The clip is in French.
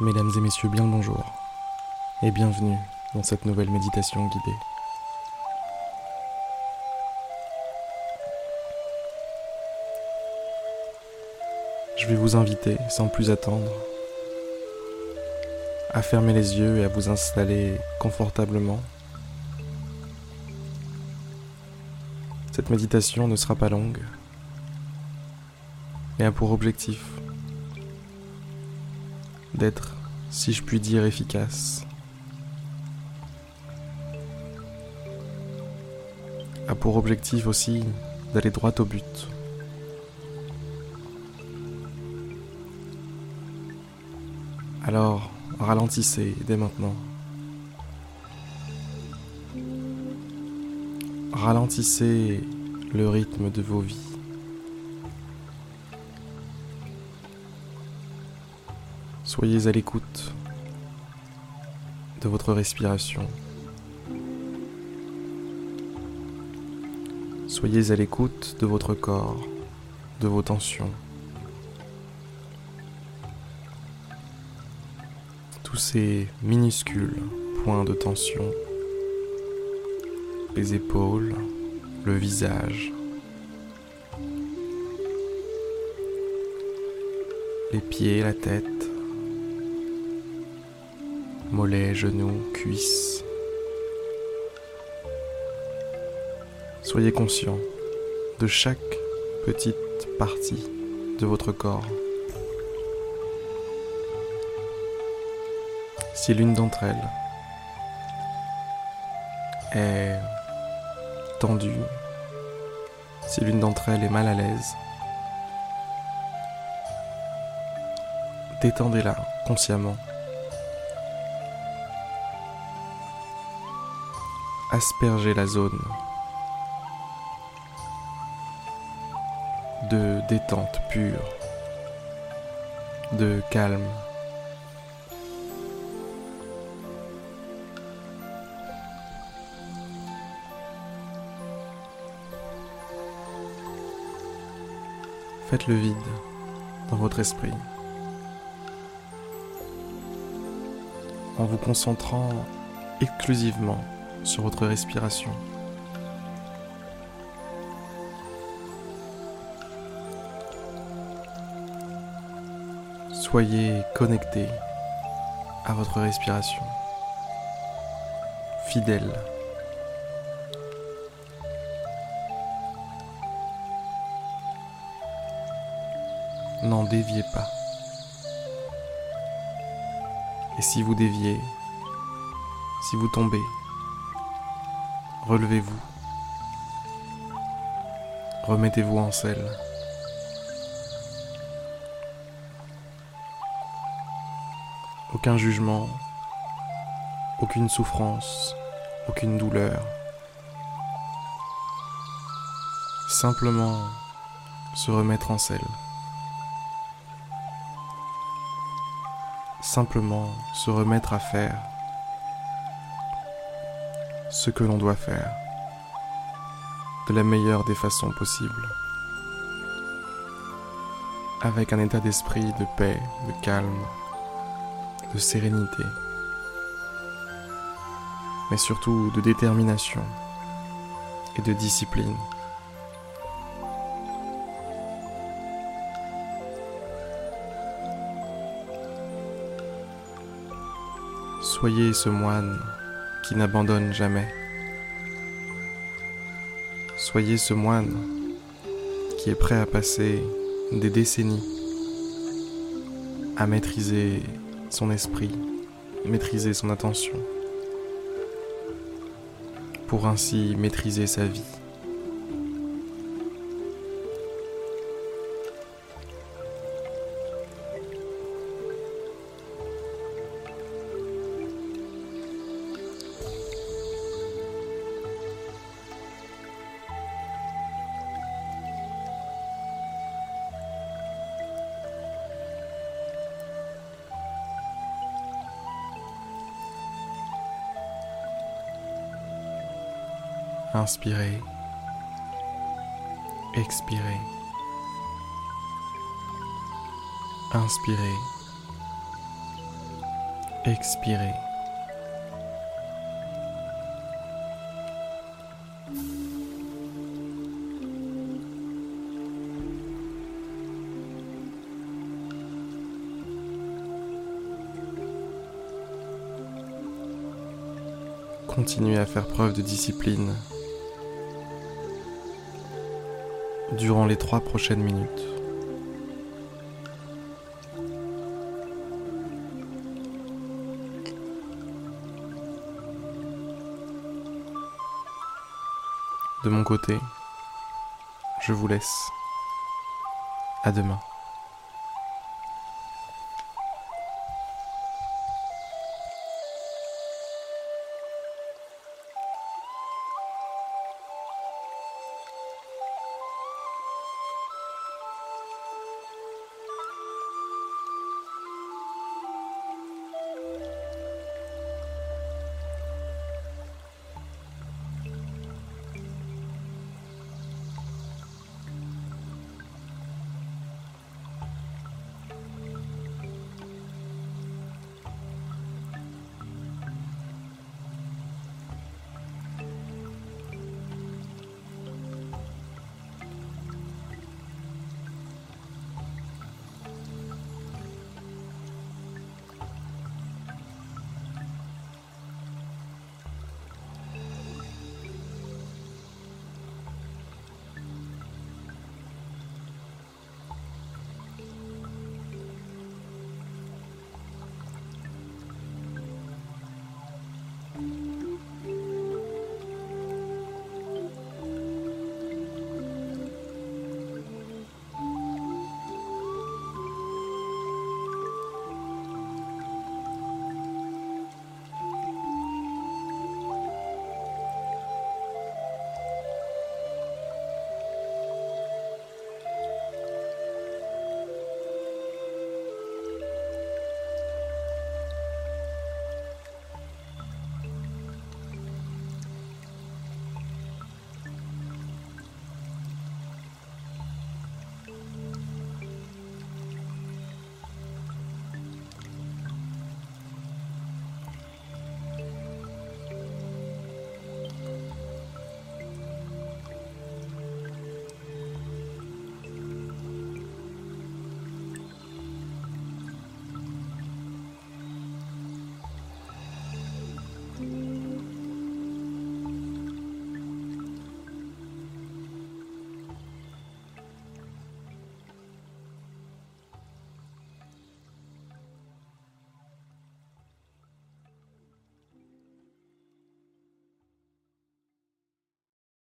Mesdames et messieurs, bien le bonjour et bienvenue dans cette nouvelle méditation guidée. Je vais vous inviter, sans plus attendre, à fermer les yeux et à vous installer confortablement. Cette méditation ne sera pas longue et a pour objectif d'être, si je puis dire, efficace. A pour objectif aussi d'aller droit au but. Alors, ralentissez dès maintenant. Ralentissez le rythme de vos vies. Soyez à l'écoute de votre respiration. Soyez à l'écoute de votre corps, de vos tensions. Tous ces minuscules points de tension, les épaules, le visage, les pieds, la tête, mollets, genoux, cuisses. Soyez conscient de chaque petite partie de votre corps. Si l'une d'entre elles est tendue, si l'une d'entre elles est mal à l'aise, détendez-la consciemment. Asperger la zone de détente pure, de calme. Faites le vide dans votre esprit en vous concentrant exclusivement sur votre respiration. Soyez connecté à votre respiration, fidèle. N'en déviez pas. Et si vous déviez, si vous tombez, relevez-vous. Remettez-vous en selle. Aucun jugement, aucune souffrance, aucune douleur. Simplement se remettre en selle. Simplement se remettre à faire ce que l'on doit faire de la meilleure des façons possibles, avec un état d'esprit de paix, de calme, de sérénité, mais surtout de détermination et de discipline. Soyez ce moine qui n'abandonne jamais. Soyez ce moine qui est prêt à passer des décennies à maîtriser son esprit, maîtriser son attention, pour ainsi maîtriser sa vie. Inspirez. Expirez. Inspirez. Expirez. Continuez à faire preuve de discipline durant les trois prochaines minutes. De mon côté, je vous laisse. À demain.